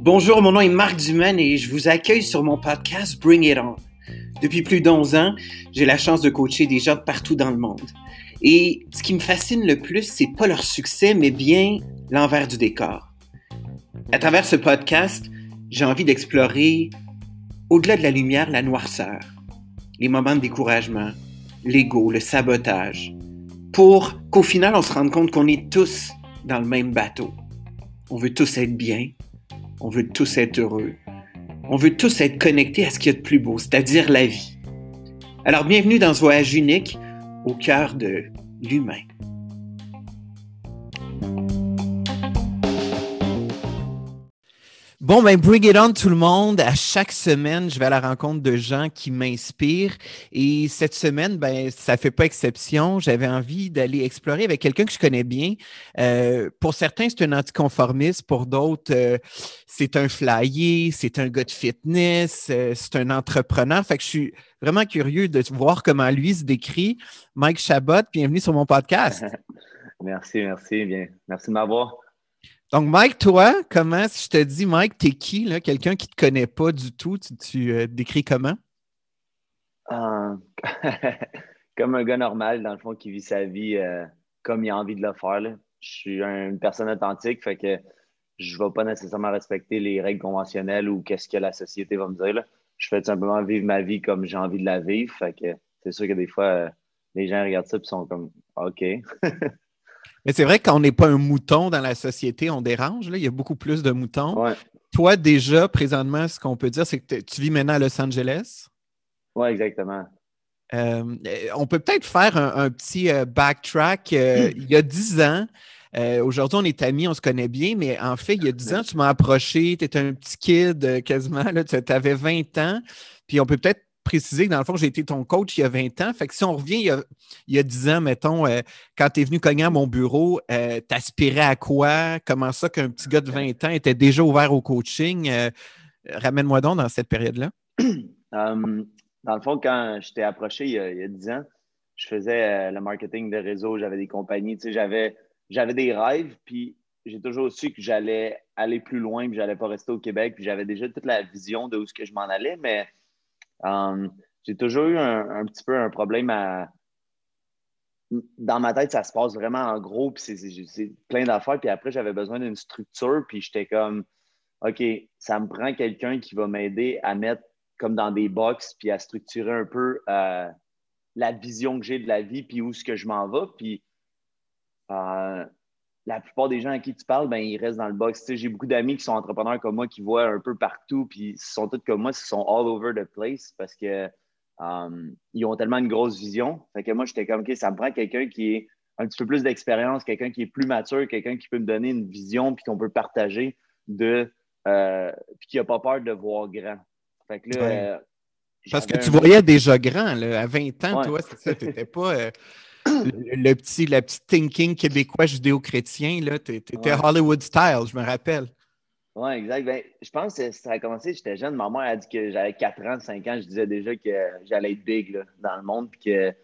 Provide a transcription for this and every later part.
Bonjour, mon nom est Marc Dumaine et je vous accueille sur mon podcast Bring It On. Depuis plus d'11 ans, j'ai la chance de coacher des gens de partout dans le monde. Et ce qui me fascine le plus, c'est pas leur succès, mais bien l'envers du décor. À travers ce podcast, j'ai envie d'explorer, au-delà de la lumière, la noirceur, les moments de découragement, l'ego, le sabotage, pour qu'au final, on se rende compte qu'on est tous dans le même bateau. On veut tous être bien, on veut tous être heureux. On veut tous être connectés à ce qu'il y a de plus beau, c'est-à-dire la vie. Alors bienvenue dans ce voyage unique au cœur de l'humain. Bon, ben, bring it on tout le monde. À chaque semaine, je vais à la rencontre de gens qui m'inspirent. Et cette semaine, ben, ça fait pas exception. J'avais envie d'aller explorer avec quelqu'un que je connais bien. Euh, pour certains, c'est un anticonformiste. Pour d'autres, euh, c'est un flyer, c'est un gars de fitness, euh, c'est un entrepreneur. Fait que je suis vraiment curieux de voir comment lui se décrit. Mike Chabot, bienvenue sur mon podcast. merci, merci. Bien. Merci de m'avoir. Donc, Mike, toi, comment, si je te dis, Mike, t'es qui, là? Quelqu'un qui ne te connaît pas du tout, tu, tu euh, décris comment? Euh, comme un gars normal, dans le fond, qui vit sa vie euh, comme il a envie de le faire. Je suis une personne authentique, fait que je ne vais pas nécessairement respecter les règles conventionnelles ou qu'est-ce que la société va me dire. Je fais tout simplement vivre ma vie comme j'ai envie de la vivre. Fait que c'est sûr que des fois, les gens regardent ça et sont comme OK. Mais c'est vrai qu'on n'est pas un mouton dans la société, on dérange. Là. Il y a beaucoup plus de moutons. Toi, déjà, présentement, ce qu'on peut dire, c'est que tu vis maintenant à Los Angeles? Oui, exactement. Euh, on peut peut-être faire un, petit euh, backtrack. Euh, il y a dix ans, aujourd'hui, on est amis, on se connaît bien, mais en fait, il y a dix ans, tu m'as approché, tu étais un petit kid quasiment, tu avais 20 ans. Puis on peut peut-être préciser que dans le fond, j'ai été ton coach il y a 20 ans. Fait que si on revient il y a, 10 ans, mettons, euh, quand tu es venu cogner à mon bureau, euh, t'aspirais à quoi? Comment ça qu'un petit gars de 20 ans était déjà ouvert au coaching? Euh, ramène-moi donc dans cette période-là. Um, dans le fond, quand je t'ai approché il y, a, 10 ans, je faisais le marketing de réseau, j'avais des compagnies, j'avais, j'avais des rêves, puis j'ai toujours su que j'allais aller plus loin, puis j'allais pas rester au Québec, puis j'avais déjà toute la vision de où ce que je m'en allais, mais Um, j'ai toujours eu un, petit peu un problème à. Dans ma tête, ça se passe vraiment en gros, puis c'est plein d'affaires. Puis après, j'avais besoin d'une structure, puis j'étais comme, OK, ça me prend quelqu'un qui va m'aider à mettre comme dans des box, puis à structurer un peu euh, la vision que j'ai de la vie, puis où est-ce que je m'en vais. Puis euh, la plupart des gens à qui tu parles, ben, ils restent dans le box. j'ai beaucoup d'amis qui sont entrepreneurs comme moi, qui voient un peu partout, puis ils sont tous comme moi, ils sont all over the place parce que um, ils ont tellement une grosse vision. Fait que moi, j'étais comme, OK, ça me prend quelqu'un qui est un petit peu plus d'expérience, quelqu'un qui est plus mature, quelqu'un qui peut me donner une vision, puis qu'on peut partager de, euh, puis qui n'a pas peur de voir grand. Fait que là, euh, parce que tu voyais déjà grand, là, à 20 ans, toi, c'est ça, tu n'étais pas. Euh, le, petit, thinking québécois judéo-chrétien, là, t'étais Hollywood style, je me rappelle. Oui, exact. Ben, je pense que ça a commencé, j'étais jeune. Ma mère a dit que j'avais 4 ans, 5 ans. Je disais déjà que j'allais être big dans le monde. Puis que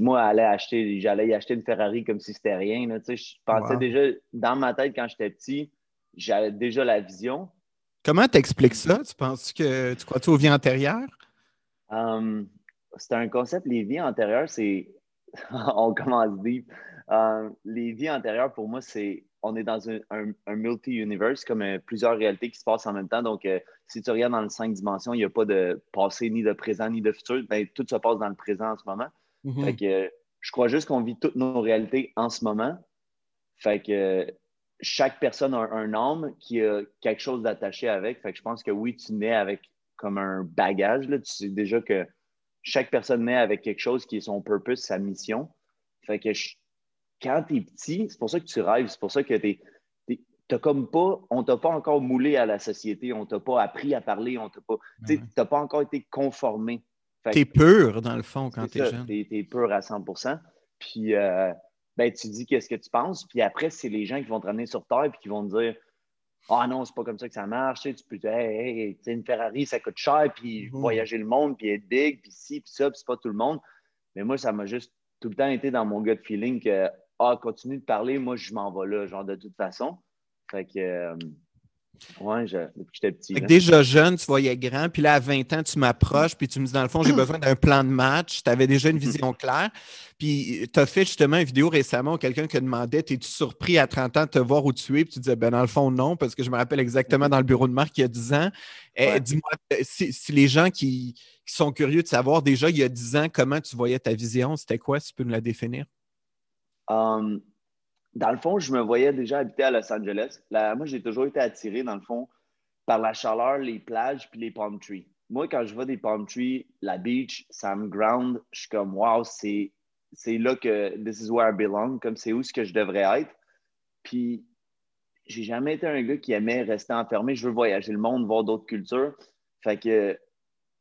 moi, j'allais acheter, j'allais y acheter une Ferrari comme si c'était rien. Là, je pensais déjà, dans ma tête, quand j'étais petit, j'avais déjà la vision. Comment t'expliques ça? Tu penses que tu crois-tu aux vies antérieures? Um, c'est un concept, les vies antérieures, c'est on commence deep. Euh, les vies antérieures, pour moi, c'est on est dans un, multi-universe, comme euh, plusieurs réalités qui se passent en même temps. Donc, euh, si tu regardes dans le cinq dimensions, il n'y a pas de passé, ni de présent, ni de futur. Ben, tout se passe dans le présent en ce moment. Mm-hmm. Fait que, je crois juste qu'on vit toutes nos réalités en ce moment. Fait que chaque personne a un, âme qui a quelque chose d'attaché avec. Fait que je pense que oui, tu nais avec comme un bagage. Là. Tu sais déjà que chaque personne naît avec quelque chose qui est son purpose, sa mission. Fait que quand tu es petit, c'est pour ça que tu rêves, c'est pour ça que tu T'as comme pas, on t'a pas encore moulé à la société, on t'a pas appris à parler, on t'a pas, tu n'as pas encore été conformé. Tu es pur, dans le fond, quand tu es jeune. Tu es, pur à 100% Puis, euh, ben, tu dis qu'est-ce que tu penses. Puis après, c'est les gens qui vont te ramener sur Terre et qui vont te dire ah non, c'est pas comme ça que ça marche. Tu, sais, tu peux dire, hey, une Ferrari, ça coûte cher, puis mhm. voyager le monde, puis être big, puis ci, puis ça, puis c'est pas tout le monde. Mais moi, ça m'a juste tout le temps été dans mon gut feeling que, Ah, continue de parler, moi, je m'en vais là, genre, de toute façon. Fait que, euh, ouais, depuis que j'étais petit. déjà jeune, tu voyais grand, puis là, à 20 ans, tu m'approches, puis tu me dis, dans le fond, j'ai besoin d'un plan de match. Tu avais déjà une vision claire. Puis tu as fait justement une vidéo récemment où quelqu'un qui demandait, es-tu surpris à 30 ans de te voir où tu es? Puis tu disais, ben dans le fond, non, parce que je me rappelle exactement dans le bureau de marque il y a 10 ans. Eh, dis-moi, si, les gens qui, qui, sont curieux de savoir déjà, il y a 10 ans, comment tu voyais ta vision, c'était quoi, si tu peux nous la définir? Um, dans le fond, je me voyais déjà habiter à Los Angeles. moi, j'ai toujours été attiré, dans le fond, par la chaleur, les plages puis les palm trees. Moi, quand je vois des palm trees, la beach, ça me ground. Je suis comme, wow, c'est, là que this is where I belong, comme c'est où ce que je devrais être. Puis, j'ai jamais été un gars qui aimait rester enfermé. Je veux voyager le monde, voir d'autres cultures. Fait que,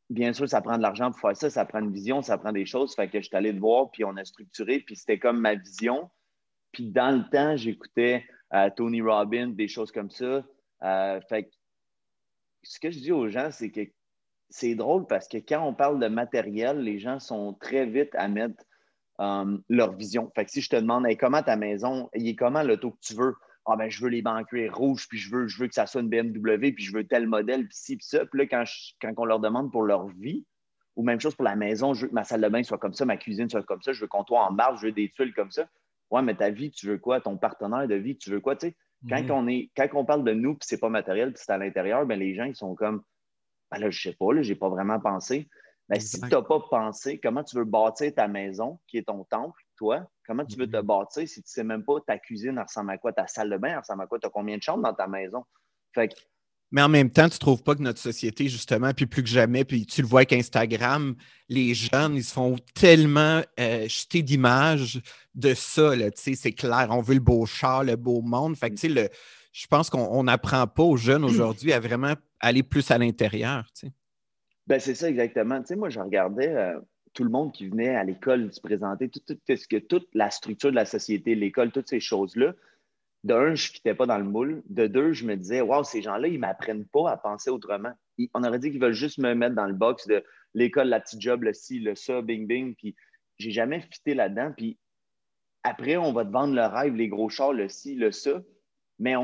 bien sûr, ça prend de l'argent pour faire ça, ça prend une vision, ça prend des choses. Fait que je suis allé te voir, puis on a structuré, puis c'était comme ma vision. Puis dans le temps, j'écoutais euh, Tony Robbins, des choses comme ça. Euh, fait que ce que je dis aux gens, c'est que c'est drôle parce que quand on parle de matériel, les gens sont très vite à mettre euh, leur vision. Fait que si je te demande comment ta maison, il est comment l'auto que tu veux? Ah ben je veux les banquiers rouges, puis je veux, je veux que ça soit une BMW, puis je veux tel modèle, puis ci, puis ça. Puis là, quand, quand on leur demande pour leur vie, ou même chose pour la maison, je veux que ma salle de bain soit comme ça, ma cuisine soit comme ça, je veux qu'on comptoir en marbre, je veux des tuiles comme ça. Ouais, mais ta vie, tu veux quoi? Ton partenaire de vie, tu veux quoi? Tu sais, quand, mhm. on est, quand on parle de nous, puis c'est pas matériel, puis c'est à l'intérieur, ben, les gens, ils sont comme, ben là, je sais pas, là, j'ai pas vraiment pensé. Mais si tu n'as pas pensé, comment tu veux bâtir ta maison, qui est ton temple, toi? Comment tu veux te mhm. bâtir si tu ne sais même pas ta cuisine ressemble à quoi, ta salle de bain ressemble à quoi, tu as combien de chambres dans ta maison? Fait que mais en même temps, tu ne trouves pas que notre société, justement, puis plus que jamais, puis tu le vois avec Instagram, les jeunes, ils se font tellement euh, jeter d'images de ça. C'est clair, on veut le beau char, le beau monde. Fait que, le, je pense qu'on n'apprend pas aux jeunes aujourd'hui à vraiment aller plus à l'intérieur. Ben, c'est ça exactement. moi, je regardais euh, tout le monde qui venait à l'école se présenter, tout, toute la structure de la société, l'école, toutes ces choses-là de un, je ne fitais pas dans le moule. De deux, je me disais, waouh, ces gens-là, ils ne m'apprennent pas à penser autrement. on aurait dit qu'ils veulent juste me mettre dans le box de l'école, la petite job, le ci, le ça, bing, bing. Puis j'ai jamais fité là-dedans. Puis après, on va te vendre le rêve, les gros chars, le ci, le ça. Mais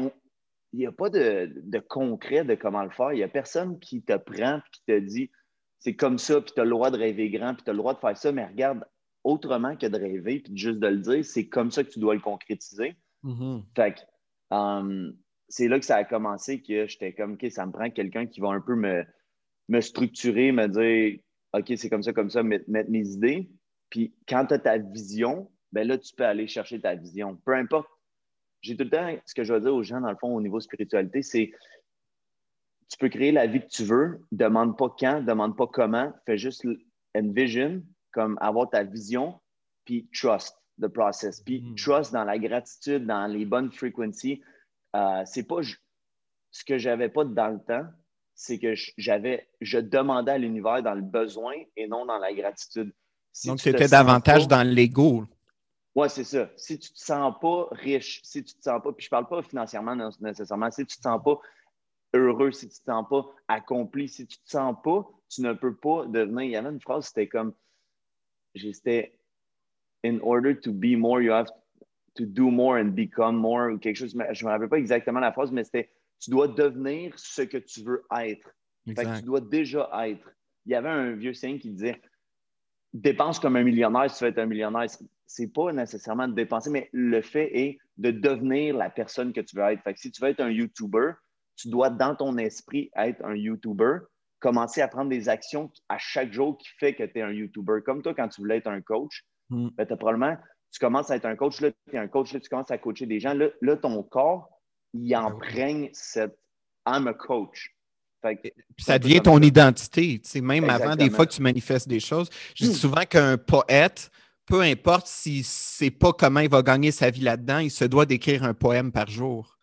il n'y a pas de, concret de comment le faire. Il n'y a personne qui te prend et qui te dit, c'est comme ça, puis tu as le droit de rêver grand, puis tu as le droit de faire ça. Mais regarde, autrement que de rêver, puis juste de le dire, c'est comme ça que tu dois le concrétiser. Mm-hmm. Fait um, c'est là que ça a commencé que j'étais comme, OK, ça me prend quelqu'un qui va un peu me, me structurer, me dire, OK, c'est comme ça, comme ça, mettre, mes idées. Puis quand tu as ta vision, ben là, tu peux aller chercher ta vision. Peu importe. J'ai tout le temps, ce que je veux dire aux gens, dans le fond, au niveau spiritualité, c'est tu peux créer la vie que tu veux, demande pas quand, demande pas comment, fais juste envision, comme avoir ta vision, puis trust the process. Puis mm. trust dans la gratitude, dans les bonnes frequencies, euh, c'est pas ce que j'avais pas dans le temps, c'est que j'avais, je demandais à l'univers dans le besoin et non dans la gratitude. Donc, tu étais davantage dans l'ego. Oui, c'est ça. Si tu ne te sens pas riche, si tu ne te sens pas, puis je ne parle pas financièrement nécessairement, si tu ne te sens pas heureux, si tu ne te sens pas accompli, si tu ne te sens pas, tu ne peux pas devenir. Il y avait une phrase, c'était comme, c'était in order to be more, you have to do more and become more ou quelque chose. Je ne me rappelle pas exactement la phrase, mais c'était tu dois devenir ce que tu veux être. tu dois déjà être. Il y avait un vieux signe qui disait dépense comme un millionnaire si tu veux être un millionnaire. C'est pas nécessairement de dépenser, mais le fait est de devenir la personne que tu veux être. Fait si tu veux être un YouTuber, tu dois, dans ton esprit, être un YouTuber, commencer à prendre des actions à chaque jour qui fait que tu es un YouTuber. Comme toi, quand tu voulais être un coach, Mm. Ben, probablement, tu commences à être un coach, là, tu es un coach, là, tu commences à coacher des gens. Là, ton corps, il ben emprunte cette I'm a coach. ça devient ton identité. Même avant des fois que tu manifestes des choses. Je dis mm. souvent qu'un poète, peu importe si c'est pas comment il va gagner sa vie là-dedans, il se doit d'écrire un poème par jour.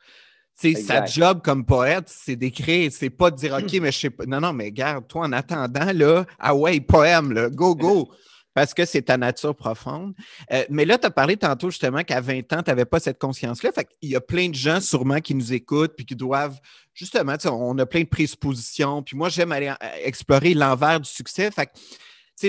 sa job comme poète, c'est d'écrire, c'est pas de dire OK, mais je sais pas. Non, non, mais garde, toi, en attendant, là, ah ouais, poème, là, go, go parce que c'est ta nature profonde. Euh, mais là, tu as parlé tantôt justement qu'à 20 ans, tu n'avais pas cette conscience-là. Fait Il y a plein de gens sûrement qui nous écoutent puis qui doivent, justement, on a plein de présuppositions. Puis moi, j'aime aller euh, explorer l'envers du succès. Fait que,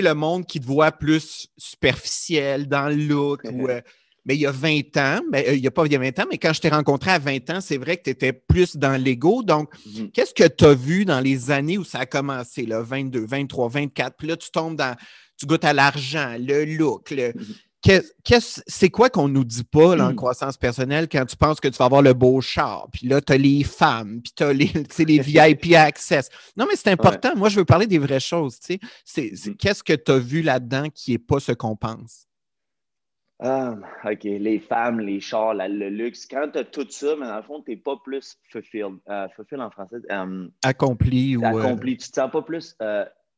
le monde qui te voit plus superficiel dans le look ou euh, mais il y a 20 ans, mais, euh, il n'y a pas il y a 20 ans, mais quand je t'ai rencontré à 20 ans, c'est vrai que tu étais plus dans l'ego. Donc, mhm. qu'est-ce que tu as vu dans les années où ça a commencé, là, 22, 23, 24, puis là, tu tombes dans, tu goûtes à l'argent, le look, le, mhm c'est quoi qu'on nous dit pas en hmm. croissance personnelle quand tu penses que tu vas avoir le beau char, puis là, tu as les femmes, puis tu as les, les VIP access. Non, mais c'est important. Moi, je veux parler des vraies choses. Hmm. Qu'est-ce que tu as vu là-dedans qui n'est pas ce qu'on pense? Ah, OK. Les femmes, les chars, le luxe. Quand tu as tout ça, mais dans le fond, tu n'es pas plus fulfilled. Euh, fulfilled en français. Euh, accompli. Ou, euh, accompli. Tu ne te sens pas plus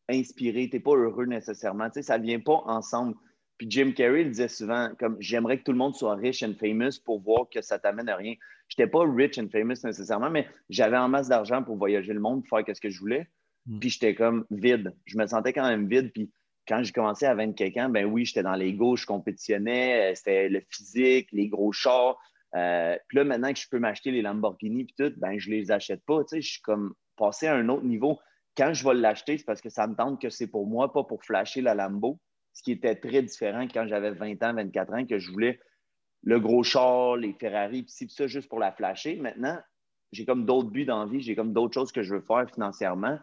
inspiré. Tu n'es pas heureux nécessairement. ça ne vient pas ensemble. Puis Jim Carrey disait souvent comme j'aimerais que tout le monde soit rich and famous pour voir que ça t'amène à rien. Je n'étais pas rich and famous nécessairement, mais j'avais en masse d'argent pour voyager le monde, pour faire ce que je voulais. Hmm. Puis j'étais comme vide. Je me sentais quand même vide. Puis quand j'ai commencé à 20 quelqu'un, ben oui, j'étais dans l'ego, je compétitionnais, euh, c'était le physique, les gros chars. Euh, puis là, maintenant que je peux m'acheter les Lamborghini puis tout, ben je les achète pas. Tu sais, je suis comme passé à un autre niveau. Quand je vais l'acheter, c'est parce que ça me tente que c'est pour moi, pas pour flasher la Lambo ce qui était très différent quand j'avais 20 ans, 24 ans, que je voulais le gros char, les Ferrari, puis ça juste pour la flasher. Maintenant, j'ai comme d'autres buts dans vie, j'ai comme d'autres choses que je veux faire financièrement.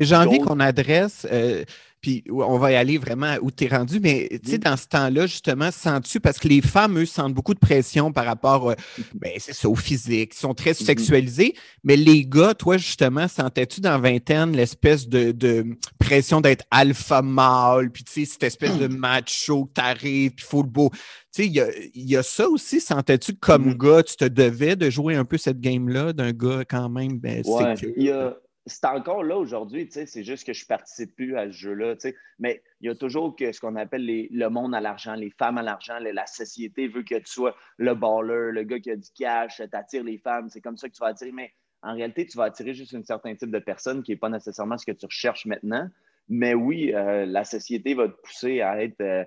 J'ai envie qu'on adresse, euh, puis on va y aller vraiment où tu es rendu, mais tu sais, dans ce temps-là, justement, sens-tu, parce que les femmes, eux, sentent beaucoup de pression par rapport, euh, ben, c'est ça, au physique, ils sont très mm-hmm. sexualisés, mais les gars, toi, justement, sentais-tu dans vingtaine l'espèce de, pression d'être alpha mâle, puis tu sais, cette espèce de macho que t'arrives, puis faut le beau. Tu sais, il y a, ça aussi, sentais-tu comme mm-hmm. gars, tu te devais de jouer un peu cette game-là d'un gars quand même, ben, ouais, il y a c'est encore là aujourd'hui, c'est juste que je participe plus à ce jeu-là. Mais il y a toujours que, ce qu'on appelle le monde à l'argent, les femmes à l'argent, la société veut que tu sois le baller, le gars qui a du cash, tu attires les femmes, c'est comme ça que tu vas attirer. Mais en réalité, tu vas attirer juste un certain type de personne qui n'est pas nécessairement ce que tu recherches maintenant. Mais oui, euh, la société va te pousser à être euh,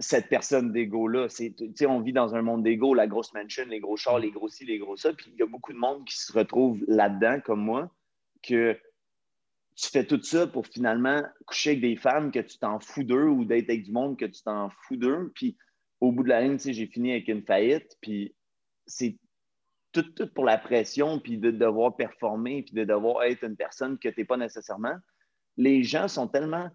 cette personne d'ego-là. On vit dans un monde d'ego, la grosse mansion, les gros chars, les gros ci, les gros ça. Puis il y a beaucoup de monde qui se retrouve là-dedans, comme moi que tu fais tout ça pour finalement coucher avec des femmes que tu t'en fous d'eux ou d'être avec du monde que tu t'en fous d'eux. Puis au bout de la ligne, j'ai fini avec une faillite. Puis c'est tout, tout, pour la pression, puis de devoir performer, puis de devoir être une personne que tu n'es pas nécessairement. Les gens sont tellement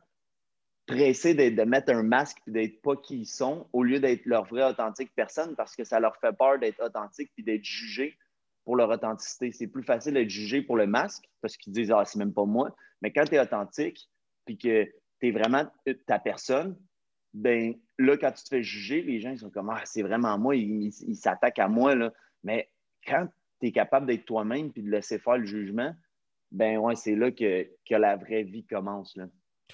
pressés de mettre un masque et d'être pas qui ils sont au lieu d'être leur vraie authentique personne parce que ça leur fait peur d'être authentique puis d'être jugé pour leur authenticité. C'est plus facile d'être jugé pour le masque parce qu'ils disent Ah, c'est même pas moi. Mais quand tu es authentique puis que tu es vraiment ta personne, ben là, quand tu te fais juger, les gens ils sont comme Ah, c'est vraiment moi, ils s'attaquent à moi. Là. Mais quand tu es capable d'être toi-même puis de laisser faire le jugement, ben ouais, c'est là que, que, la vraie vie commence. Là.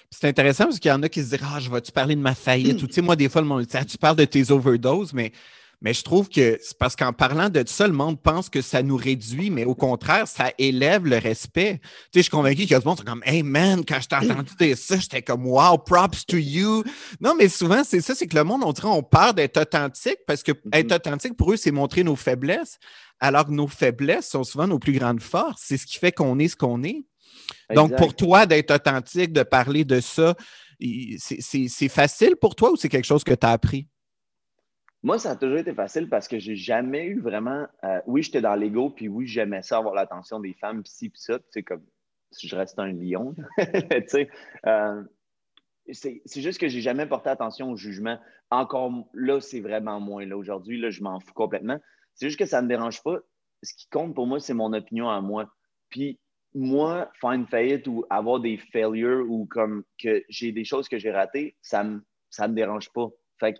C'est intéressant parce qu'il y en a qui se disent Ah, je vais-tu parler de ma faillite? Ou tu sais, moi, des fois, le monde dit ah, Tu parles de tes overdoses, mais mais je trouve que c'est parce qu'en parlant de ça, le monde pense que ça nous réduit, mais au contraire, ça élève le respect. Tu sais, je suis convaincu qu'il y a du monde qui comme Hey man, quand je t'ai entendu dire ça, j'étais comme Wow, props to you. Non, mais souvent, c'est ça, c'est que le monde, on dirait, on peur d'être authentique parce que mm-hmm. être authentique pour eux, c'est montrer nos faiblesses, alors que nos faiblesses sont souvent nos plus grandes forces. C'est ce qui fait qu'on est ce qu'on est. Donc, pour toi, d'être authentique, de parler de ça, c'est facile pour toi ou c'est quelque chose que tu as appris? Moi, ça a toujours été facile parce que j'ai jamais eu vraiment. Euh, oui, j'étais dans l'ego, puis oui, j'aimais ça, avoir l'attention des femmes, puis ci, puis ça. Tu sais, comme si je reste un lion. tu sais, euh, c'est juste que j'ai jamais porté attention au jugement. Encore là, c'est vraiment moins. Là, aujourd'hui, là, je m'en fous complètement. C'est juste que ça ne me dérange pas. Ce qui compte pour moi, c'est mon opinion à moi. Puis moi, faire une faillite ou avoir des failures ou comme que j'ai des choses que j'ai ratées, ça me, ça me dérange pas. Fait que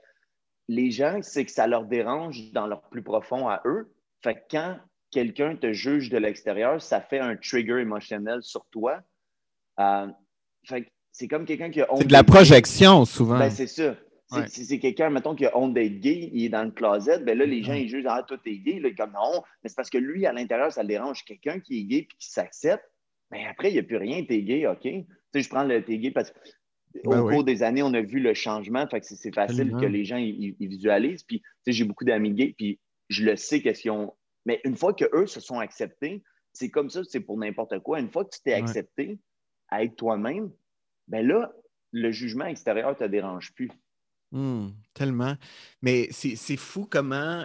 les gens, c'est que ça leur dérange dans leur plus profond à eux. Fait que quand quelqu'un te juge de l'extérieur, ça fait un trigger émotionnel sur toi. Euh, fait c'est comme quelqu'un qui a honte. C'est de la projection, souvent. Ben, c'est ça. C'est quelqu'un, mettons, qui a honte d'être gay, il est dans le closet, ben là, les gens, ils jugent, ah, toi, t'es gay. Là, comme non, mais c'est parce que lui, à l'intérieur, ça le dérange. Quelqu'un qui est gay et qui s'accepte, ben après, il n'y a plus rien, t'es gay, OK. Tu sais, je prends le t'es gay parce que au ben cours des années, on a vu le changement. Fait que c'est facile que les gens ils, visualisent. Puis, j'ai beaucoup d'amis gays, puis je le sais qu'est-ce qu'ils ont. Mais une fois qu'eux se sont acceptés, c'est comme ça, c'est pour n'importe quoi. Une fois que tu t'es accepté à être toi-même, ben là, le jugement extérieur ne te dérange plus. Mmh, tellement. Mais c'est fou comment.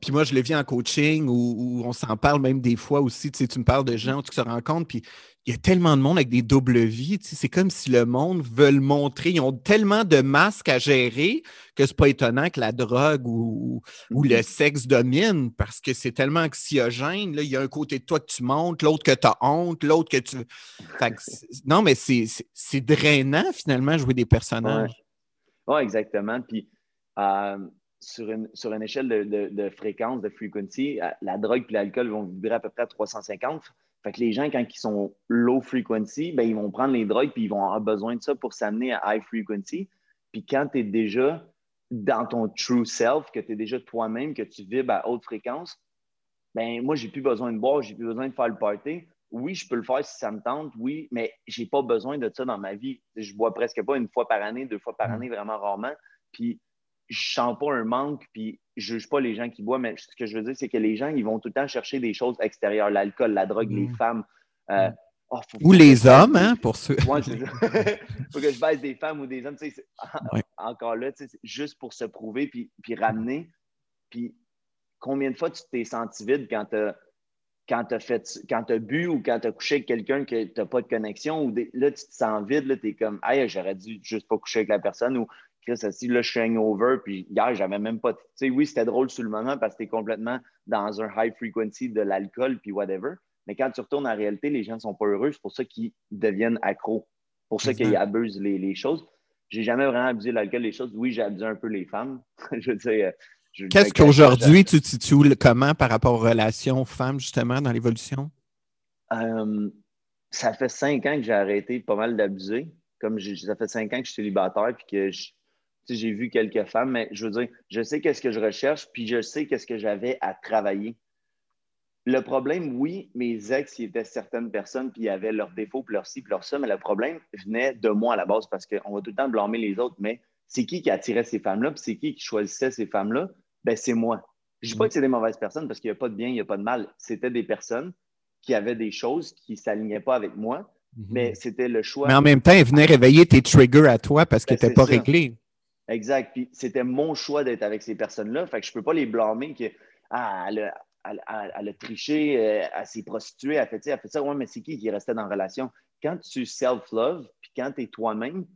Puis moi, je le vis en coaching où, on s'en parle même des fois aussi. Tu, sais, tu me parles de gens où tu te rends compte, puis il y a tellement de monde avec des doubles vies. C'est comme si le monde veut le montrer. Ils ont tellement de masques à gérer que c'est pas étonnant que la drogue ou, ou le mmh sexe domine parce que c'est tellement anxiogène. Là, il y a un côté de toi que tu montes, l'autre que tu as honte, l'autre que tu. non, mais c'est drainant finalement jouer des personnages. Oui, exactement. Puis euh, sur, une, sur une échelle de, fréquence, de frequency, euh, la drogue et l'alcool vont vibrer à peu près à 350. Fait que les gens, quand ils sont low frequency, ben, ils vont prendre les drogues puis ils vont avoir besoin de ça pour s'amener à high frequency. Puis quand tu es déjà dans ton true self, que tu es déjà toi-même, que tu vibres à haute fréquence, ben moi, j'ai plus besoin de boire, j'ai plus besoin de faire le party oui, je peux le faire si ça me tente, oui, mais j'ai pas besoin de ça dans ma vie. Je bois presque pas une fois par année, deux fois par année, vraiment rarement. Puis je sens pas un manque, puis je juge pas les gens qui boivent, mais ce que je veux dire, c'est que les gens, ils vont tout le temps chercher des choses extérieures, l'alcool, la drogue, les mm. femmes. Euh, mm. oh, ou les hommes, hein, pour ceux. Moi, c'est faut que je baisse des femmes ou des hommes. Tu sais, Encore là, tu sais, juste pour se prouver puis, puis ramener. Puis combien de fois tu t'es senti vide quand tu as quand tu as, fait, quand as bu ou quand tu as couché avec quelqu'un que tu n'as pas de connexion, ou là, tu te sens vide, là, tu es comme, hey, j'aurais dû juste pas coucher avec la personne, ou Chris, si là, je suis hangover, puis hier, j'avais même pas. Tu sais, oui, c'était drôle sur le moment parce que tu es complètement dans un high frequency de l'alcool, puis whatever. Mais quand tu retournes en réalité, les gens ne sont pas heureux. C'est pour ça qu'ils deviennent accros. pour ça qu'ils abusent les, les choses. J'ai jamais vraiment abusé de l'alcool, les choses. Oui, j'ai abusé un peu les femmes. je veux dire, Qu'est-ce qu'aujourd'hui tu te situes comment par rapport aux relations femmes, justement, dans l'évolution? Euh, ça fait cinq ans que j'ai arrêté pas mal d'abuser. Comme ça fait cinq ans que je suis célibataire puis que j'ai vu quelques femmes, mais je veux dire, je sais qu'est-ce que je recherche, puis je sais qu'est-ce que j'avais à travailler. Le problème, oui, mes ex, ils étaient certaines personnes, puis ils avaient leurs défauts, puis leurs ci, puis leurs ça, mais le problème venait de moi à la base parce qu'on va tout le temps blâmer les autres, mais c'est qui qui attirait ces femmes-là, puis c'est qui qui choisissait ces femmes-là? ben, c'est moi. Je ne dis pas mm. que c'est des mauvaises personnes parce qu'il n'y a pas de bien, il n'y a pas de mal. C'était des personnes qui avaient des choses qui ne s'alignaient pas avec moi, mm-hmm. mais c'était le choix. Mais en même temps, ils venaient réveiller tes triggers à toi parce qu'ils n'étaient ben, pas réglés. Exact. Puis c'était mon choix d'être avec ces personnes-là. Fait que je peux pas les blâmer que ah, elle, a, triché, euh, elle, s'est prostituée, elle a fait ça, elle a fait ça. Ouais, mais c'est qui qui restait dans la relation? Quand tu self-love, puis quand tu es toi-même,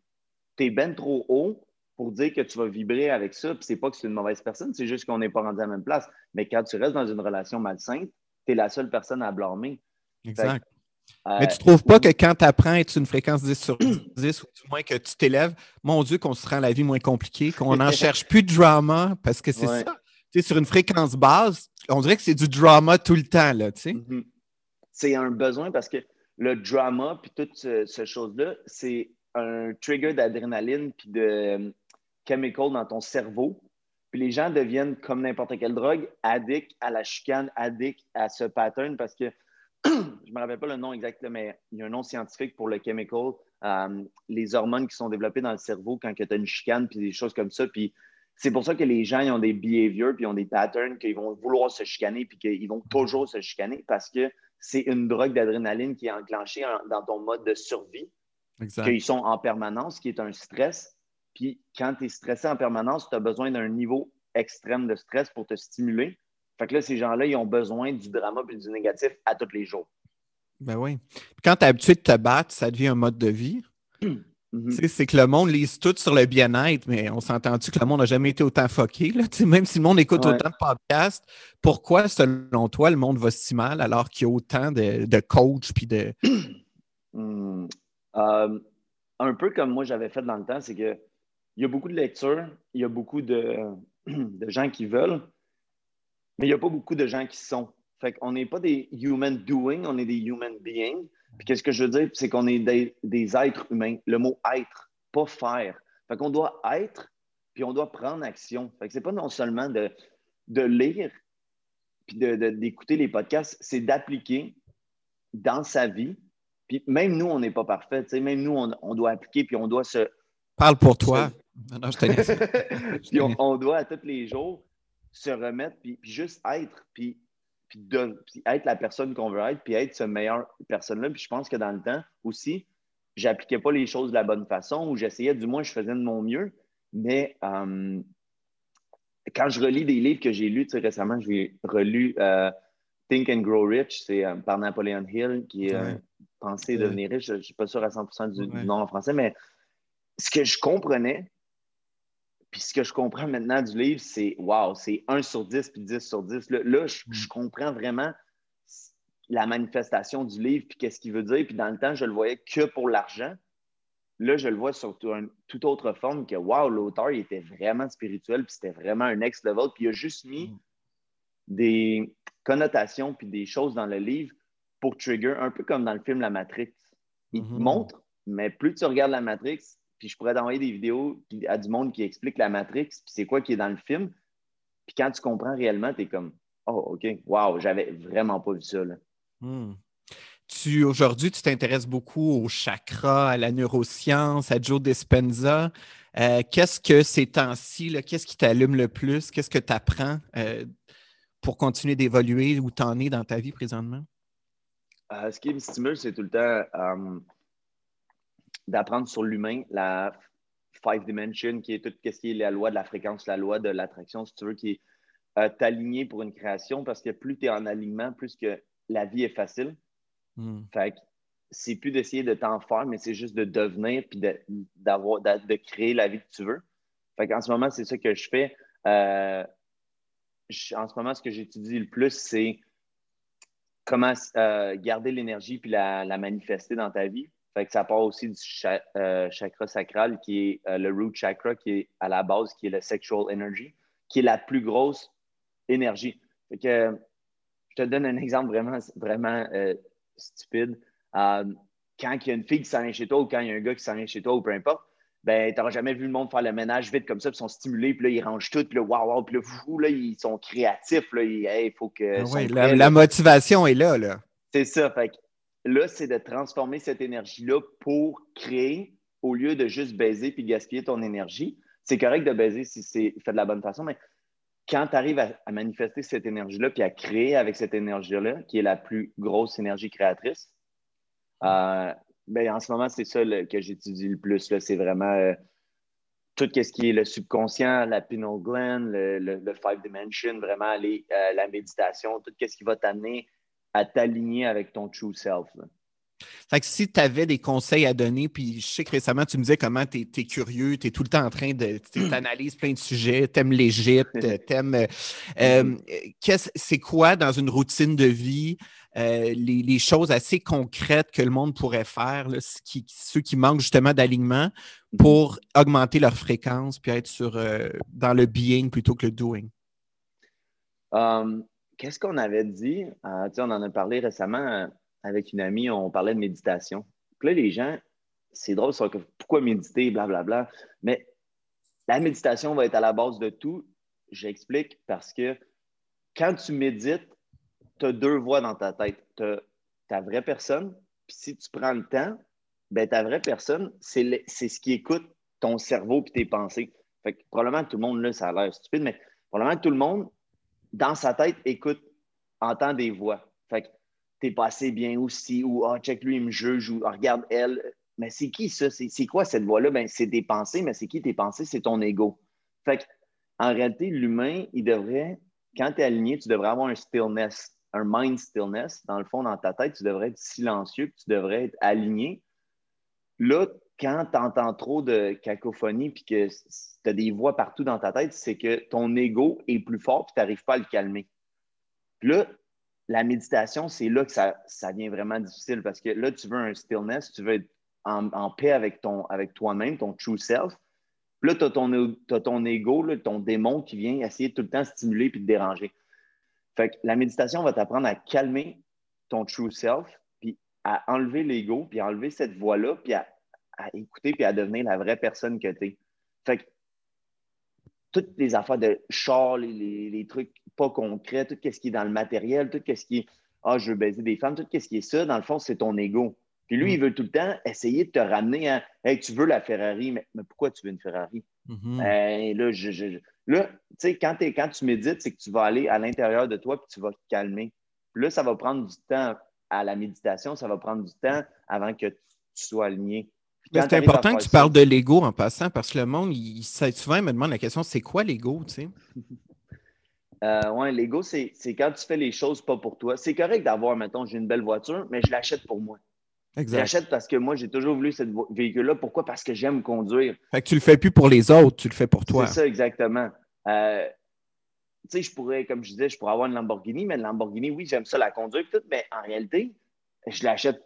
tu es ben trop haut, pour dire que tu vas vibrer avec ça. Puis c'est pas que c'est une mauvaise personne, c'est juste qu'on n'est pas rendu à la même place. Mais quand tu restes dans une relation malsaine, tu es la seule personne à blâmer. Exact. Mais tu trouves pas que quand tu apprends à être une fréquence 10 sur 10 ou du moins que tu t'élèves, mon Dieu, qu'on se rend la vie moins compliquée, qu'on n'en cherche plus de drama parce que c'est ça. Tu sais, sur une fréquence basse, on dirait que c'est du drama tout le temps, là, tu sais. Mm-hmm. C'est un besoin parce que le drama puis toute cette ce chose-là, c'est un trigger d'adrénaline puis de chemical dans ton cerveau. Puis les gens deviennent, comme n'importe quelle drogue, addicts à la chicane, addicts à ce pattern parce que je ne me rappelle pas le nom exact, mais il y a un nom scientifique pour le chemical, euh, les hormones qui sont développées dans le cerveau quand tu as une chicane, puis des choses comme ça. Puis c'est pour ça que les gens ils ont des behaviors, puis ils ont des patterns, qu'ils vont vouloir se chicaner, puis qu'ils vont toujours se chicaner parce que c'est une drogue d'adrénaline qui est enclenchée dans ton mode de survie, qu'ils sont en permanence, qui est un stress. Puis quand tu es stressé en permanence, tu as besoin d'un niveau extrême de stress pour te stimuler. Fait que là, ces gens-là, ils ont besoin du drama et du négatif à tous les jours. Ben oui. Quand tu es habitué de te battre, ça devient un mode de vie. Mm-hmm. C'est que le monde lise tout sur le bien-être, mais on s'est entendu que le monde n'a jamais été autant foqué. Même si le monde écoute autant de podcasts, pourquoi, selon toi, le monde va si mal alors qu'il y a autant de, de coachs puis de. Mm. Euh, un peu comme moi j'avais fait dans le temps, c'est que il y a beaucoup de lectures, il y a beaucoup de, gens qui veulent, mais il n'y a pas beaucoup de gens qui sont. Fait qu'on n'est pas des human doing, on est des human beings. Puis qu'est-ce que je veux dire? C'est qu'on est des, êtres humains. Le mot être, pas faire. Fait qu'on doit être, puis on doit prendre action. Fait que c'est pas non seulement de, de lire, puis d'écouter les podcasts, c'est d'appliquer dans sa vie. Puis même nous, on n'est pas parfait. Même nous, on, on, doit appliquer, puis on doit se... Parle pour toi. Non, puis on, doit à tous les jours se remettre, puis, juste être, puis, être la personne qu'on veut être, puis être cette meilleure personne-là. Puis je pense que dans le temps aussi, j'appliquais pas les choses de la bonne façon, ou j'essayais, du moins, je faisais de mon mieux, Mais euh, quand je relis des livres que j'ai lus, récemment, j'ai relu euh, Think and Grow Rich, c'est euh, par Napoleon Hill, qui est Pensé devenir riche. Je ne suis pas sûr à 100% du, nom en français, mais ce que je comprenais, puis ce que je comprends maintenant du livre, c'est wow, c'est 1 sur 10 puis 10 sur 10. Là, mm. je, comprends vraiment la manifestation du livre puis qu'est-ce qu'il veut dire. Puis dans le temps, je le voyais que pour l'argent. Là, je le vois sur une toute autre forme que wow, l'auteur, il était vraiment spirituel puis c'était vraiment un next level. Puis il a juste mis mm. des connotations puis des choses dans le livre pour trigger, un peu comme dans le film La Matrix. Il te mm-hmm. montre, mais plus tu regardes La Matrix, puis je pourrais t'envoyer des vidéos à du monde qui explique la Matrix, puis c'est quoi qui est dans le film. Puis quand tu comprends réellement, tu es comme Oh, OK, wow, j'avais vraiment pas vu ça. Là. Hmm. Tu, aujourd'hui, tu t'intéresses beaucoup aux chakras, à la neuroscience, à Joe Dispenza. Euh, qu'est-ce que ces temps-ci, qu'est-ce qui t'allume le plus? Qu'est-ce que tu apprends euh, pour continuer d'évoluer où tu en es dans ta vie présentement? Euh, ce qui me stimule, c'est tout le temps d'apprendre sur l'humain, la five dimension, qui est tout ce qui est la loi de la fréquence, la loi de l'attraction, si tu veux, qui est euh, aligné pour une création, parce que plus tu es en alignement, plus que la vie est facile. Hmm. Fait que c'est plus d'essayer de t'en faire, mais c'est juste de devenir puis de, d'avoir, de, créer la vie que tu veux. Fait qu'en ce moment, c'est ça que je fais. Euh, en ce moment, ce que j'étudie le plus, c'est comment euh, garder l'énergie puis la, la, manifester dans ta vie. Fait que ça part aussi du euh, chakra sacral, qui est euh, le root chakra, qui est à la base, qui est le sexual energy, qui est la plus grosse énergie. Fait que, je te donne un exemple vraiment, vraiment euh, stupide. quand il y a une fille qui s'en vient chez toi ou quand il y a un gars qui s'en vient chez toi ou peu importe, ben, tu n'auras jamais vu le monde faire le ménage vite comme ça, puis ils sont stimulés, puis là, ils rangent tout, puis là, waouh, wow, puis là, fou, là, ils sont créatifs, là, il faut que... Ah la, motivation est là, là. C'est ça, fait que Là, c'est de transformer cette énergie-là pour créer au lieu de juste baiser puis gaspiller ton énergie. C'est correct de baiser si c'est fait de la bonne façon, mais quand tu arrives à, manifester cette énergie-là puis à créer avec cette énergie-là, qui est la plus grosse énergie créatrice, euh, ben, en ce moment, c'est ça que j'étudie le plus. C'est vraiment euh, tout ce qui est le subconscient, la pineal gland, le, five dimension, vraiment euh, la méditation, tout ce qui va t'amener à t'aligner avec ton true self. Fait que si tu avais des conseils à donner, puis je sais que récemment, tu me disais comment tu es, curieux, tu es tout le temps en train de. Tu analyses plein de sujets, tu aimes l'Égypte, tu aimes. Euh, euh, c'est quoi dans une routine de vie euh, les, choses assez concrètes que le monde pourrait faire, ceux qui manquent justement d'alignement, mm-hmm. pour augmenter leur fréquence puis être sur, dans le being plutôt que le doing? Um, qu'est-ce qu'on avait dit? Euh, on en a parlé récemment euh, avec une amie, on parlait de méditation. Puis là, les gens, c'est drôle, ça, pourquoi méditer, blablabla. Bla, bla. Mais la méditation va être à la base de tout. J'explique parce que quand tu médites, tu as deux voix dans ta tête. Tu as ta vraie personne, puis si tu prends le temps, ben, ta vraie personne, c'est ce qui écoute ton cerveau et tes pensées. Fait que probablement tout le monde, là, ça a l'air stupide, mais probablement tout le monde, dans sa tête, écoute, entend des voix. Fait que t'es pas assez bien aussi, ou ah, check lui, il me juge, ou ah, regarde elle. Mais c'est qui ça? C'est quoi cette voix-là? Ben, c'est des pensées, mais c'est qui tes pensées? C'est ton ego. Fait que, en réalité, l'humain, il devrait, quand tu es aligné, tu devrais avoir un stillness, un mind stillness. Dans le fond, dans ta tête, tu devrais être silencieux, tu devrais être aligné. Là, quand tu entends trop de cacophonie puis que tu as des voix partout dans ta tête, c'est que ton ego est plus fort et tu n'arrives pas à le calmer. Puis là, la méditation, c'est là que ça, ça, devient vraiment difficile parce que là, tu veux un stillness, tu veux être en, paix avec, avec toi-même, ton true self. Puis là, tu as ton, ton ego, ton démon qui vient essayer tout le temps stimuler puis te déranger. Fait que la méditation va t'apprendre à calmer ton true self, puis à enlever l'ego, puis à enlever cette voix-là, puis à à écouter puis à devenir la vraie personne que tu es. Fait que toutes les affaires de char, les, trucs pas concrets, tout ce qui est dans le matériel, tout ce qui est Ah, je veux baiser des femmes, tout ce qui est ça, dans le fond, c'est ton ego. Puis lui, il veut tout le temps essayer de te ramener à Hey, tu veux la Ferrari, mais, pourquoi tu veux une Ferrari? Mm-hmm. Ben, là, je, là, tu sais, quand, quand tu médites, c'est que tu vas aller à l'intérieur de toi puis tu vas te calmer. Puis là, ça va prendre du temps à la méditation, ça va prendre du temps avant que tu sois aligné. C'est important que tu parles de l'ego en passant parce que le monde, il, souvent, il me demande la question c'est quoi l'ego, tu sais? Euh, oui, l'ego, c'est quand tu fais les choses pas pour toi. C'est correct d'avoir, mettons, j'ai une belle voiture, mais je l'achète pour moi. Exact. Je l'achète parce que moi, j'ai toujours voulu ce véhicule-là. Pourquoi? Parce que j'aime conduire. Fait que tu le fais plus pour les autres, tu le fais pour toi. C'est ça, exactement. Euh, tu sais, je pourrais, comme je disais, je pourrais avoir une Lamborghini, mais une Lamborghini, oui, j'aime ça la conduire, tout, mais en réalité, je l'achète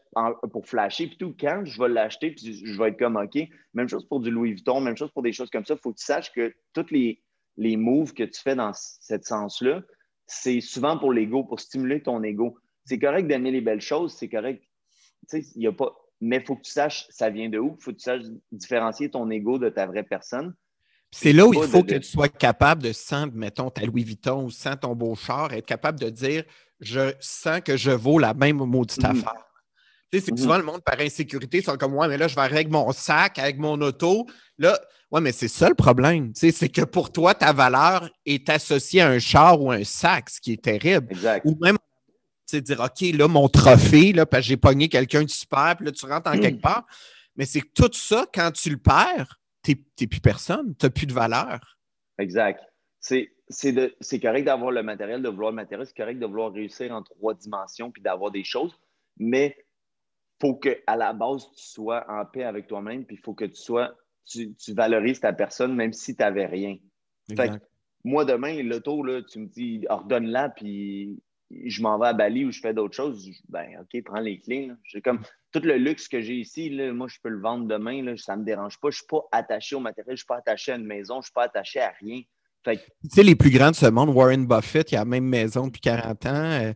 pour flasher, puis tout. Quand je vais l'acheter, puis je vais être comme OK. Même chose pour du Louis Vuitton, même chose pour des choses comme ça. Il faut que tu saches que tous les, les moves que tu fais dans ce sens-là, c'est souvent pour l'ego, pour stimuler ton ego. C'est correct d'aimer les belles choses, c'est correct. Tu sais, il a pas. Mais il faut que tu saches ça vient de où? Il faut que tu saches différencier ton ego de ta vraie personne. C'est là où il faut que tu sois capable de, sans, mettons, ta Louis Vuitton ou sans ton beau char, être capable de dire je sens que je vaux la même maudite mm-hmm. affaire. Tu sais, c'est que mm-hmm. souvent, le monde, par insécurité, ils sont comme moi, mais là, je vais avec mon sac, avec mon auto. Là, ouais, mais c'est ça le problème. Tu sais, c'est que pour toi, ta valeur est associée à un char ou un sac, ce qui est terrible. Exact. Ou même, tu sais, dire, OK, là, mon trophée, là, parce que j'ai pogné quelqu'un de super, puis là, tu rentres en quelque mm. part. Mais c'est que tout ça, quand tu le perds, tu n'es plus personne, tu n'as plus de valeur. Exact. C'est c'est correct d'avoir le matériel, de vouloir le matériel, c'est correct de vouloir réussir en trois dimensions puis d'avoir des choses, mais il faut qu'à la base, tu sois en paix avec toi-même, puis il faut que tu sois, tu, valorises ta personne même si tu n'avais rien. moi, demain, l'auto, tu me dis, ordonne-la, puis je m'en vais à Bali ou je fais d'autres choses. Ben, OK, prends les clés. J'ai comme tout le luxe que j'ai ici, là, moi, je peux le vendre demain, là, ça ne me dérange pas. Je ne suis pas attaché au matériel, je ne suis pas attaché à une maison, je ne suis pas attaché à rien. Tu sais, les plus grands de ce monde, Warren Buffett, il a la même maison depuis 40 ans. Euh,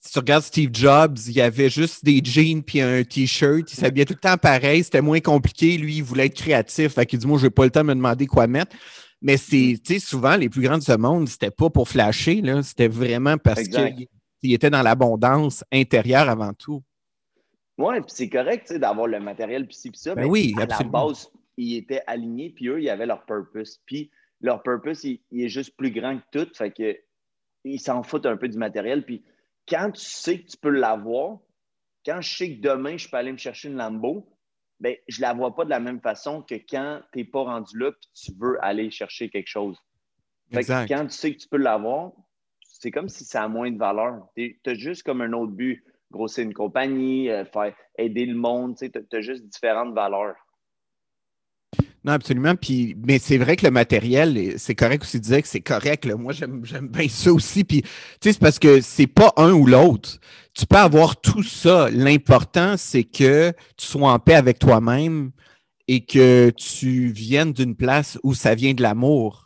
si tu regardes Steve Jobs, il avait juste des jeans puis un t-shirt. Il s'habillait tout le temps pareil. C'était moins compliqué. Lui, il voulait être créatif. Fait qu'il dit, moi, je n'ai pas le temps de me demander quoi mettre. Mais c'est, sais, souvent, les plus grands de ce monde, c'était pas pour flasher. C'était vraiment parce qu'il était dans l'abondance intérieure avant tout. Oui, puis c'est correct, d'avoir le matériel puis ci puis ça. Ben oui, à la base, ils étaient alignés puis eux, ils avaient leur purpose. Puis leur purpose, il, est juste plus grand que tout. Fait que ils s'en foutent un peu du matériel. Puis quand tu sais que tu peux l'avoir, quand je sais que demain, je peux aller me chercher une Lambo, ben, je ne la vois pas de la même façon que quand tu n'es pas rendu là et tu veux aller chercher quelque chose. Fait que quand tu sais que tu peux l'avoir, c'est comme si ça a moins de valeur. Tu as juste comme un autre but, grossir une compagnie, euh, faire aider le monde, tu as juste différentes valeurs. Non, absolument. Puis, mais c'est vrai que le matériel, c'est correct aussi de dire que c'est correct. Moi, j'aime bien ça aussi. Puis, c'est parce que c'est pas un ou l'autre. Tu peux avoir tout ça. L'important, c'est que tu sois en paix avec toi-même et que tu viennes d'une place où ça vient de l'amour.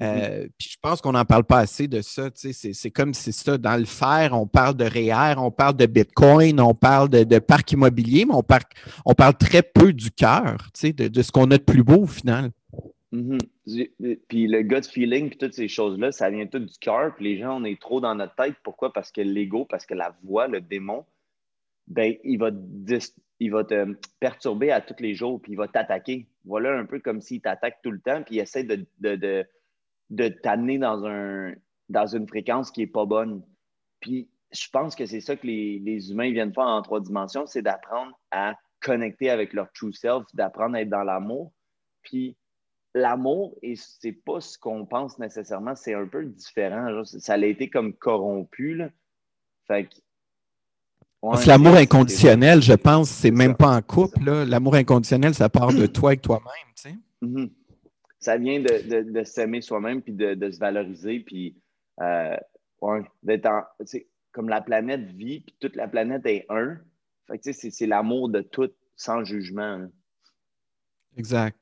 Euh, puis je pense qu'on n'en parle pas assez de ça. C'est comme c'est ça. Dans le faire, on parle de REER, on parle de Bitcoin, on parle de, parc immobilier, mais on, parle, on parle très peu du cœur, de, de ce qu'on a de plus beau au final. Mm-hmm. Puis le gut feeling, puis toutes ces choses-là, ça vient tout du cœur. Puis les gens, on est trop dans notre tête. Pourquoi? Parce que l'ego, parce que la voix, le démon, ben, il va, il va te perturber à tous les jours, puis il va t'attaquer. Voilà un peu comme s'il t'attaque tout le temps, puis il essaie de de t'amener dans, un, dans une fréquence qui n'est pas bonne. Puis je pense que c'est ça que les, humains viennent faire en trois dimensions, c'est d'apprendre à connecter avec leur true self, d'apprendre à être dans l'amour. Puis l'amour, et c'est pas ce qu'on pense nécessairement, c'est un peu différent. ça a été comme corrompu. Là. Fait l'amour inconditionnel, je pense, c'est même pas en couple. L'amour inconditionnel, ça part de toi et toi-même. Tu sais? Mm-hmm ça vient de, s'aimer soi-même puis de, se valoriser. Puis, euh, d'être comme la planète vit, puis toute la planète est un. c'est l'amour de tout sans jugement. Hein. Exact.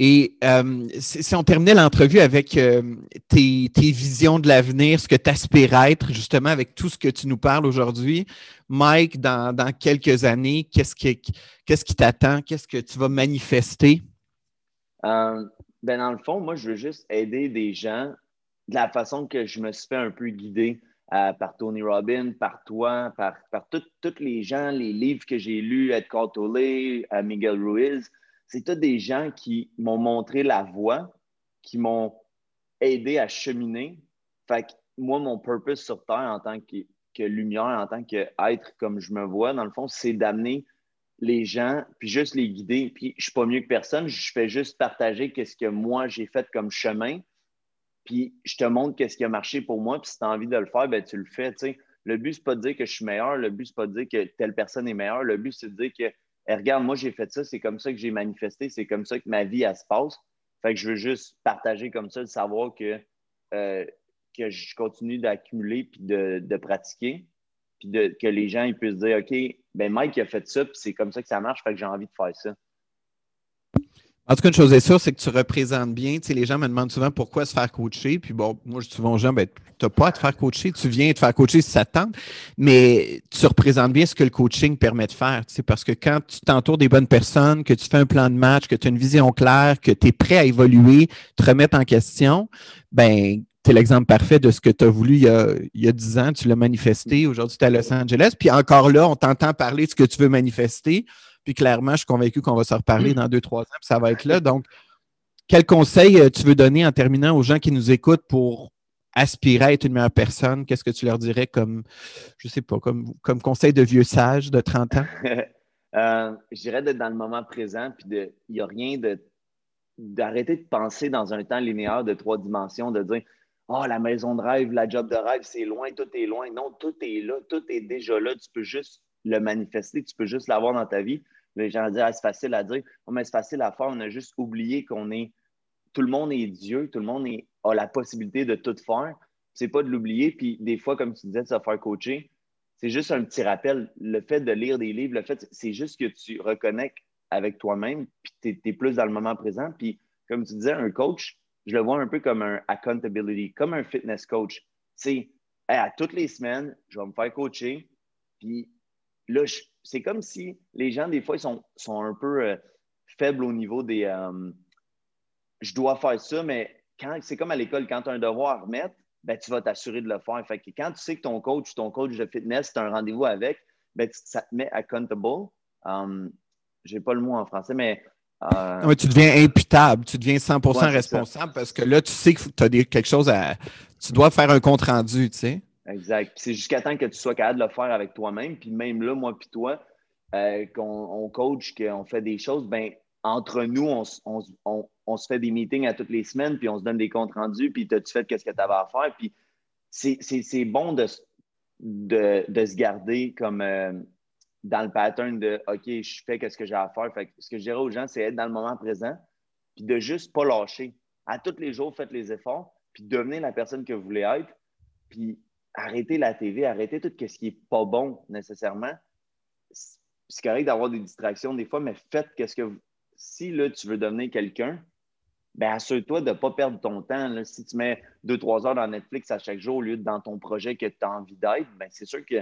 Et euh, si on terminait l'entrevue avec euh, tes, visions de l'avenir, ce que tu aspires être, justement, avec tout ce que tu nous parles aujourd'hui, Mike, dans, quelques années, qu'est-ce qui, qu'est-ce qui t'attend? Qu'est-ce que tu vas manifester? Ben, dans le fond, moi, je veux juste aider des gens de la façon que je me suis fait un peu guider euh, par Tony Robbins, par toi, par, par tous les gens, les livres que j'ai lus, Ed Tolle, euh, Miguel Ruiz. C'est tous des gens qui m'ont montré la voie, qui m'ont aidé à cheminer. Fait que moi, mon purpose sur Terre en tant que, que lumière, en tant qu'être comme je me vois, dans le fond, c'est d'amener les gens, puis juste les guider. Puis je suis pas mieux que personne, je fais juste partager qu'est-ce que moi j'ai fait comme chemin. Puis je te montre qu'est-ce qui a marché pour moi. Puis si tu as envie de le faire, ben, tu le fais. Le but, c'est pas de dire que je suis meilleur. Le but, c'est pas de dire que telle personne est meilleure. Le but, c'est de dire que, regarde, moi, j'ai fait ça. C'est comme ça que j'ai manifesté. C'est comme ça que ma vie, elle se passe. Fait que je veux juste partager comme ça, de savoir que, euh, que je continue d'accumuler puis de, de pratiquer puis que les gens ils puissent dire OK, ben Mike a fait ça, puis c'est comme ça que ça marche, fait que j'ai envie de faire ça. En tout cas, une chose est sûre, c'est que tu représentes bien. Tu sais, les gens me demandent souvent pourquoi se faire coacher. Puis bon, moi, je dis souvent aux gens, ben, tu n'as pas à te faire coacher, tu viens te faire coacher si ça te tente, mais tu représentes bien ce que le coaching permet de faire. Tu sais, parce que quand tu t'entoures des bonnes personnes, que tu fais un plan de match, que tu as une vision claire, que tu es prêt à évoluer, te remettre en question, ben c'est l'exemple parfait de ce que tu as voulu il y a, il 10 ans, tu l'as manifesté, aujourd'hui tu es à Los Angeles, puis encore là, on t'entend parler de ce que tu veux manifester, puis clairement, je suis convaincu qu'on va se reparler dans deux, trois ans, puis ça va être là. Donc, quel conseil euh, tu veux donner en terminant aux gens qui nous écoutent pour aspirer à être une meilleure personne? Qu'est-ce que tu leur dirais comme, je sais pas, comme, comme conseil de vieux sage de 30 ans? euh, je dirais d'être dans le moment présent, puis il n'y a rien de d'arrêter de penser dans un temps linéaire de trois dimensions, de dire oh, la maison de rêve, la job de rêve, c'est loin, tout est loin. Non, tout est là, tout est déjà là. Tu peux juste le manifester, tu peux juste l'avoir dans ta vie. Les gens disent, ah, c'est facile à dire. mais c'est facile à faire. On a juste oublié qu'on est. Tout le monde est Dieu, tout le monde a la possibilité de tout faire. C'est pas de l'oublier. Puis des fois, comme tu disais, de se faire coacher, c'est juste un petit rappel. Le fait de lire des livres, le fait, c'est juste que tu reconnectes avec toi-même, puis tu es, plus dans le moment présent. Puis, comme tu disais, un coach, je le vois un peu comme un accountability, comme un fitness coach. C'est à toutes les semaines, je vais me faire coacher. Puis là, c'est comme si les gens, des fois, ils sont, un peu euh, faibles au niveau des. Euh, je dois faire ça, mais quand c'est comme à l'école, quand tu as un devoir à remettre, ben, tu vas t'assurer de le faire. Fait que quand tu sais que ton coach, ton coach de fitness, tu as un rendez-vous avec, ben, ça te met accountable. Um, je n'ai pas le mot en français, mais euh, tu deviens imputable, tu deviens 100% responsable parce que là, tu sais que tu as quelque chose à. Tu dois faire un compte rendu, tu sais. Exact. C'est jusqu'à temps que tu sois capable de le faire avec toi-même. Puis même là, moi puis toi, euh, qu'on coach, qu'on fait des choses, ben entre nous, on, se fait des meetings à toutes les semaines, puis on se donne des comptes rendus, puis as-tu fait ce que tu avais à faire? Puis c'est bon de, de, se garder comme. Euh, dans le pattern de OK, je fais ce que j'ai à faire. Ce que je dirais aux gens, c'est être dans le moment présent, puis de juste pas lâcher. À tous les jours, faites les efforts, puis devenez la personne que vous voulez être, puis arrêtez la TV, arrêtez tout ce qui n'est pas bon nécessairement. C'est correct d'avoir des distractions des fois, mais faites qu'est-ce que vous... Si là, tu veux devenir quelqu'un, ben assure-toi de ne pas perdre ton temps. Si tu mets deux, trois heures dans Netflix à chaque jour au lieu de dans ton projet que tu as envie d'être, ben c'est sûr que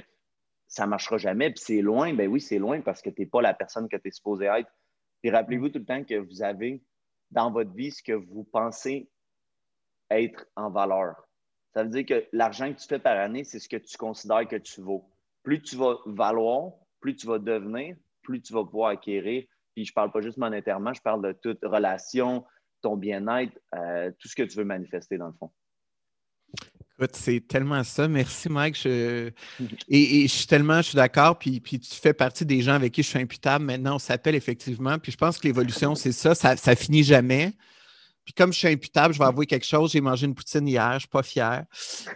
ça ne marchera jamais. Puis c'est loin, ben oui, c'est loin parce que tu n'es pas la personne que tu es supposé être. Puis rappelez-vous tout le temps que vous avez dans votre vie ce que vous pensez être en valeur. Ça veut dire que l'argent que tu fais par année, c'est ce que tu considères que tu vaux. Plus tu vas valoir, plus tu vas devenir, plus tu vas pouvoir acquérir. Puis je ne parle pas juste monétairement, je parle de toute relation, ton bien-être, euh, tout ce que tu veux manifester dans le fond c'est tellement ça. Merci, Mike. Et, je suis tellement, je suis d'accord. Puis, puis tu fais partie des gens avec qui je suis imputable. Maintenant, on s'appelle effectivement. Puis je pense que l'évolution, c'est ça. Ça, ça finit jamais. Puis comme je suis imputable, je vais avouer quelque chose. J'ai mangé une poutine hier, je ne suis pas fier.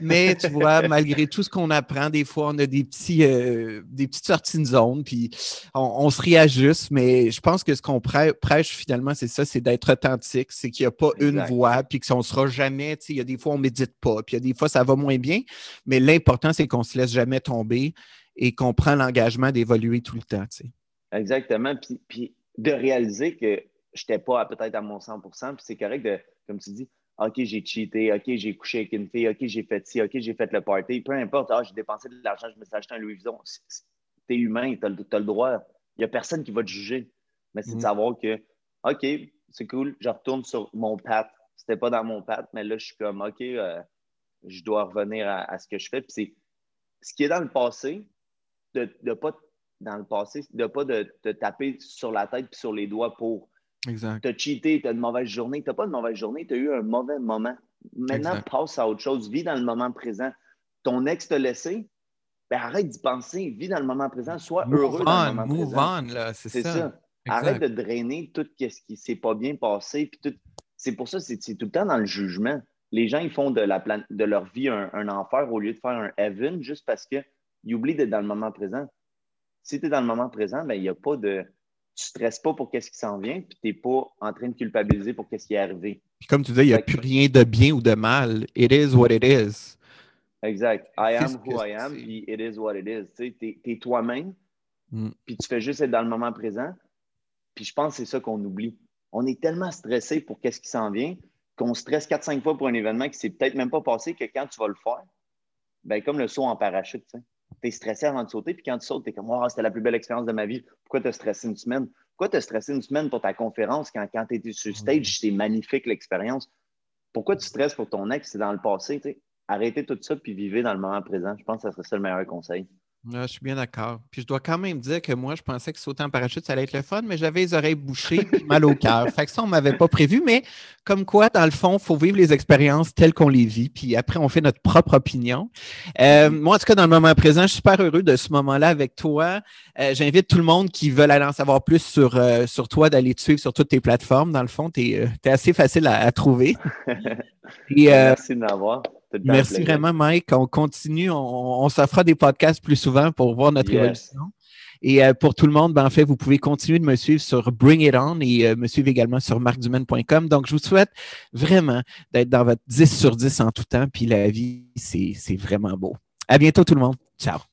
Mais tu vois, malgré tout ce qu'on apprend, des fois, on a des, petits, euh, des petites sorties de zone, puis on, se réajuste. Mais je pense que ce qu'on prêche, finalement, c'est ça, c'est d'être authentique. C'est qu'il n'y a pas une voix, puis qu'on ne sera jamais, tu sais, il y a des fois, on ne médite pas, puis il y a des fois, ça va moins bien. Mais l'important, c'est qu'on ne se laisse jamais tomber et qu'on prend l'engagement d'évoluer tout le temps, tu sais. Exactement. Puis, puis de réaliser que n'étais pas peut-être à mon 100% puis c'est correct de, comme tu dis, OK, j'ai cheaté, OK, j'ai couché avec une fille, OK, j'ai fait ci, OK, j'ai fait le party, peu importe, ah, j'ai dépensé de l'argent, je me suis acheté un Louis Vuitton. Tu es humain, tu as, le droit. Il n'y a personne qui va te juger. Mais c'est de mm. savoir que, OK, c'est cool, je retourne sur mon pat. C'était pas dans mon pat, mais là, je suis comme, OK, euh, je dois revenir à, ce que je fais. Puis c'est ce qui est dans le passé, de ne pas dans le passé, de pas de te taper sur la tête et sur les doigts pour Exact. Tu as cheaté, tu as une mauvaise journée. Tu n'as pas de mauvaise journée, tu as eu un mauvais moment. Maintenant, passe à autre chose. Vis dans le moment présent. Ton ex t'a laissé, ben arrête d'y penser, vis dans le moment présent, sois heureux dans le moment move présent. on, là, c'est ça. Arrête de drainer tout ce qui ne s'est pas bien passé. Puis tout... C'est pour ça, c'est tout le temps dans le jugement. Les gens, ils font de, la de leur vie un, enfer au lieu de faire un heaven juste parce qu'ils oublient d'être dans le moment présent. Si tu es dans le moment présent, ben, il n'y a pas de. Tu ne stresses pas pour qu'est-ce qui s'en vient, puis tu n'es pas en train de culpabiliser pour qu'est-ce qui est arrivé. Puis comme tu disais, il n'y a plus rien de bien ou de mal. It is what it is. Exact. I am who I am, puis it is what it is. Tu es, toi-même, mm. puis tu fais juste être dans le moment présent. Puis je pense que c'est ça qu'on oublie. On est tellement stressé pour qu'est-ce qui s'en vient qu'on stresse 4-5 fois pour un événement qui s'est peut-être même pas passé que quand tu vas le faire, ben comme le saut en parachute, tu es stressé avant de sauter, puis quand tu sautes, tu es comme oh, c'était la plus belle expérience de ma vie. Pourquoi tu as stressé une semaine? Pourquoi tu as stressé une semaine pour ta conférence quand, quand tu étais sur stage, c'est magnifique l'expérience? Pourquoi tu stresses pour ton ex? C'est dans le passé. Arrêtez tout ça puis vivez dans le moment présent. Je pense que ce serait ça le meilleur conseil je suis bien d'accord. Puis je dois quand même dire que moi, je pensais que sauter en parachute, ça allait être le fun, mais j'avais les oreilles bouchées et mal au cœur. Fait que ça, on ne m'avait pas prévu. Mais comme quoi, dans le fond, il faut vivre les expériences telles qu'on les vit. Puis après, on fait notre propre opinion. Euh, moi, en tout cas, dans le moment présent, je suis super heureux de ce moment-là avec toi. Euh, j'invite tout le monde qui veut aller en savoir plus sur, euh, sur toi d'aller te suivre sur toutes tes plateformes. Dans le fond, tu es, assez facile à, trouver. Merci de m'avoir. Merci vraiment, Mike. On continue. On, s'offre des podcasts plus souvent pour voir notre évolution. Et euh, pour tout le monde, ben, en fait, vous pouvez continuer de me suivre sur Bring It On et euh, me suivre également sur marcdumaine.com. Donc, je vous souhaite vraiment d'être dans votre 10 sur 10 en tout temps. Puis la vie, c'est vraiment beau. À bientôt, tout le monde. Ciao.